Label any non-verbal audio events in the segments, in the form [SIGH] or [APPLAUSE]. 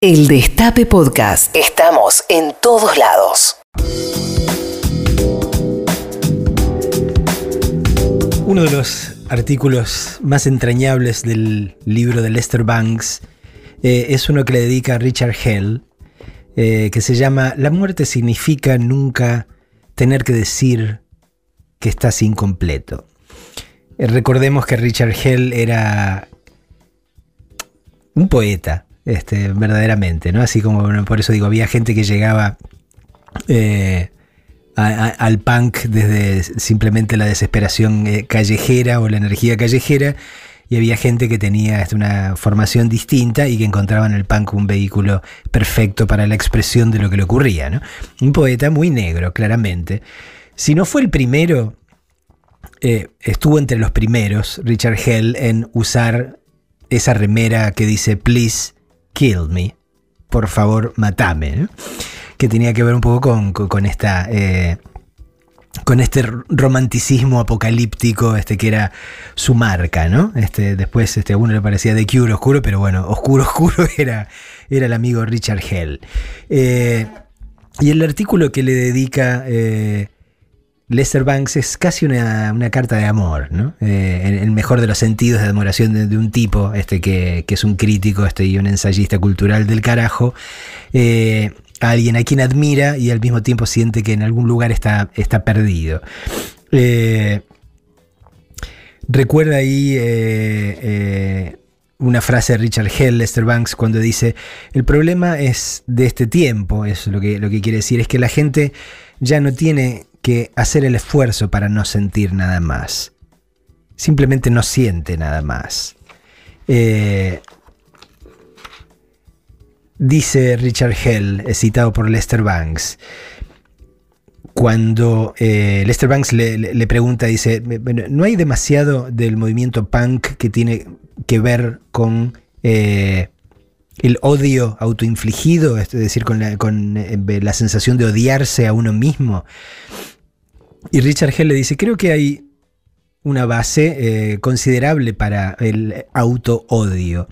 El Destape Podcast. Estamos en todos lados. Uno de los artículos más entrañables del libro de Lester Banks eh, es uno que le dedica a Richard Hell, eh, que se llama La muerte significa nunca tener que decir que estás incompleto. Eh, recordemos que Richard Hell era un poeta, este, verdaderamente, ¿no? Así como por eso digo, había gente que llegaba eh, al punk desde simplemente la desesperación eh, callejera o la energía callejera, y había gente que tenía este, una formación distinta y que encontraba en el punk un vehículo perfecto para la expresión de lo que le ocurría. Un poeta muy negro, claramente. Si no fue el primero, eh, estuvo entre los primeros, Richard Hell, en usar esa remera que dice Please Kill Me, por favor, matame, que tenía que ver un poco con, esta... Eh, con este romanticismo apocalíptico este, que era su marca, ¿no? Este, después este, a uno le parecía de Cure oscuro, pero bueno, oscuro, oscuro [LAUGHS] era, era el amigo Richard Hell. Eh, y el artículo que le dedica eh, Lester Banks es casi una, carta de amor, ¿no? Eh, en el mejor de los sentidos de admiración de, un tipo este, que, es un crítico este, y un ensayista cultural del carajo, eh, alguien a quien admira y al mismo tiempo siente que en algún lugar está, está perdido. Eh, recuerda ahí una frase de Richard Hell, Lester Banks, cuando dice, el problema es de este tiempo, es lo que, lo que quiere decir, es que la gente ya no tiene que hacer el esfuerzo para no sentir nada más. Simplemente no siente nada más. Eh, dice Richard Hell, citado por Lester Banks, cuando eh, Lester Banks le, pregunta, dice, ¿no hay demasiado del movimiento punk que tiene que ver con eh, el odio autoinfligido, es decir, con, la, sensación de odiarse a uno mismo? Y Richard Hell le dice, creo que hay una base eh, considerable para el auto-odio.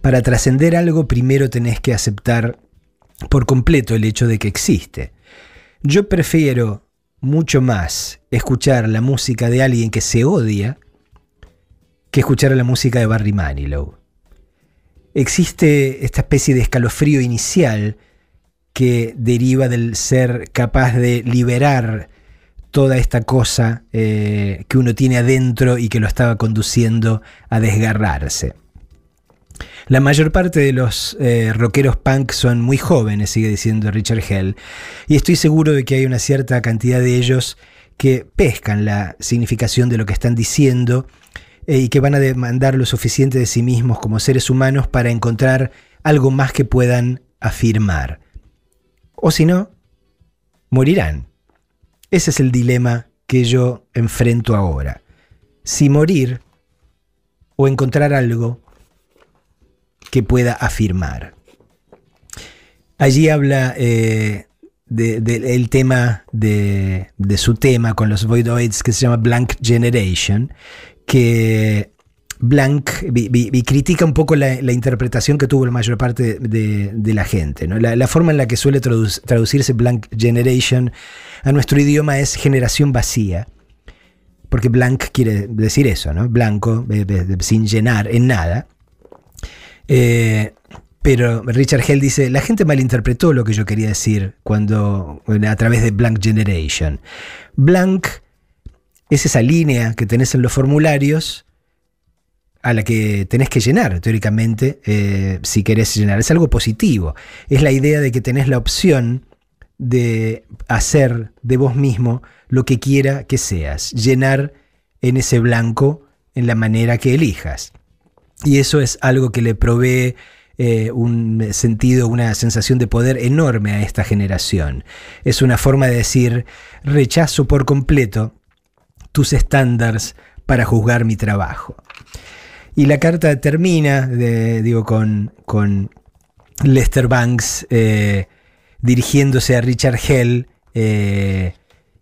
Para trascender algo primero tenés que aceptar por completo el hecho de que existe. Yo prefiero mucho más escuchar la música de alguien que se odia que escuchar la música de Barry Manilow. Existe esta especie de escalofrío inicial que deriva del ser capaz de liberar toda esta cosa eh, que uno tiene adentro y que lo estaba conduciendo a desgarrarse. La mayor parte de los eh, rockeros punk son muy jóvenes, sigue diciendo Richard Hell, y estoy seguro de que hay una cierta cantidad de ellos que pescan la significación de lo que están diciendo eh, y que van a demandar lo suficiente de sí mismos como seres humanos para encontrar algo más que puedan afirmar. O si no, morirán. Ese es el dilema que yo enfrento ahora. Si morir o encontrar algo que pueda afirmar. Allí habla del eh, de, tema de, su tema con los Voidoids que se llama Blank Generation, que Blank y critica un poco la, interpretación que tuvo la mayor parte de, la gente. La, forma en la que suele traducirse Blank Generation a nuestro idioma es generación vacía. Porque blank quiere decir eso, ¿no? Blanco, sin llenar en nada. Eh, pero Richard Hell dice, la gente malinterpretó lo que yo quería decir cuando a través de Blank Generation. Blank es esa línea que tenés en los formularios a la que tenés que llenar, teóricamente, eh, si querés llenar. Es algo positivo. Es la idea de que tenés la opción de hacer de vos mismo lo que quiera que seas, llenar en ese blanco en la manera que elijas. Y eso es algo que le provee eh, un sentido, una sensación de poder enorme a esta generación. Es una forma de decir, rechazo por completo tus estándares para juzgar mi trabajo. Y la carta termina, digo, con, Lester Banks eh, dirigiéndose a Richard Hell eh,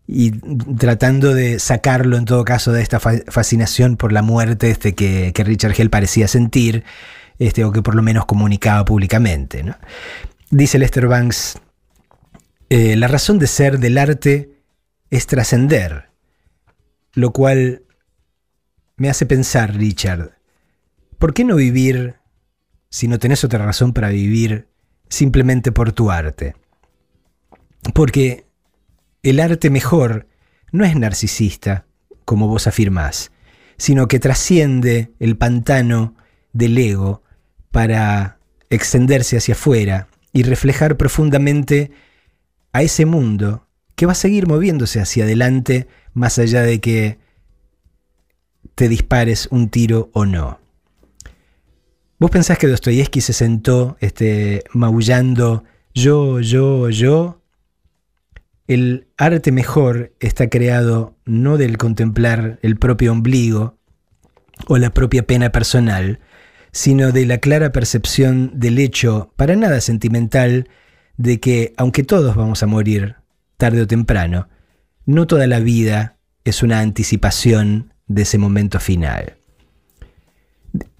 y tratando de sacarlo en todo caso de esta fascinación por la muerte este que, Richard Hell parecía sentir. este, o que por lo menos comunicaba públicamente. Dice Lester Banks, eh, la razón de ser del arte es trascender, lo cual me hace pensar, Richard, ¿por qué no vivir, si no tenés otra razón para vivir, simplemente por tu arte? Porque el arte mejor no es narcisista, como vos afirmás, sino que trasciende el pantano del ego para extenderse hacia afuera y reflejar profundamente a ese mundo que va a seguir moviéndose hacia adelante más allá de que te dispares un tiro o no. ¿Vos pensás que Dostoyevsky se sentó este, maullando yo, yo, yo? El arte mejor está creado no del contemplar el propio ombligo o la propia pena personal, sino de la clara percepción del hecho, para nada sentimental, de que, aunque todos vamos a morir tarde o temprano, no toda la vida es una anticipación de ese momento final.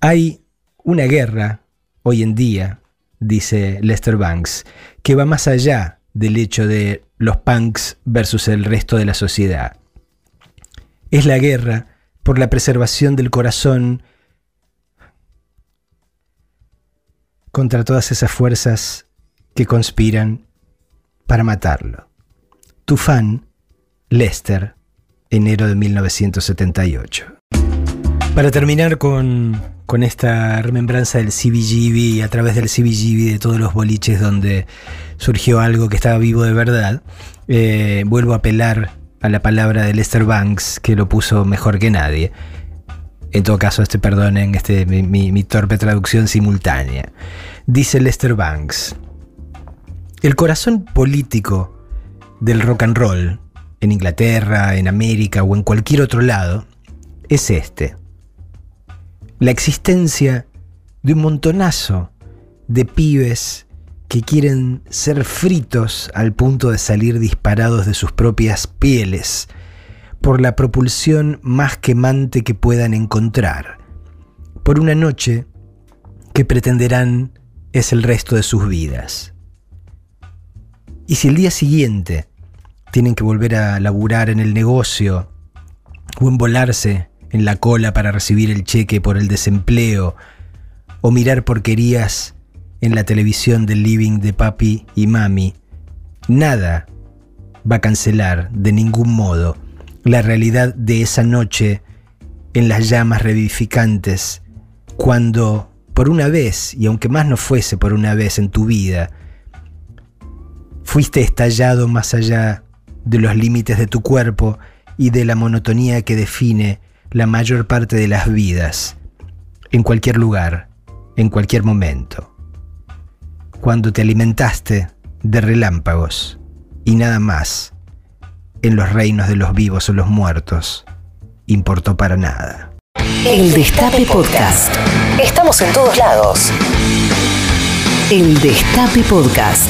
Hay una guerra hoy en día, dice Lester Banks, que va más allá del hecho de los punks versus el resto de la sociedad. Es la guerra por la preservación del corazón contra todas esas fuerzas que conspiran para matarlo. Tu fan, Lester, enero de 1978. Para terminar con, esta remembranza del CBGB a través del CBGB de todos los boliches donde surgió algo que estaba vivo de verdad, eh, vuelvo a apelar a la palabra de Lester Banks, que lo puso mejor que nadie. En todo caso, este perdonen este, mi torpe traducción simultánea. Dice Lester Banks, el corazón político del rock and roll, en Inglaterra, en América o en cualquier otro lado, es este. La existencia de un montonazo de pibes que quieren ser fritos al punto de salir disparados de sus propias pieles por la propulsión más quemante que puedan encontrar, por una noche que pretenderán es el resto de sus vidas. Y si el día siguiente tienen que volver a laburar en el negocio o envolarse en la cola para recibir el cheque por el desempleo o mirar porquerías en la televisión del living de papi y mami, nada va a cancelar de ningún modo la realidad de esa noche en las llamas revivificantes, cuando por una vez, y aunque más no fuese por una vez en tu vida, fuiste estallado más allá de los límites de tu cuerpo y de la monotonía que define la mayor parte de las vidas, en cualquier lugar, en cualquier momento. Cuando te alimentaste de relámpagos y nada más, en los reinos de los vivos o los muertos, importó para nada. El Destape Podcast. Estamos en todos lados. El Destape Podcast.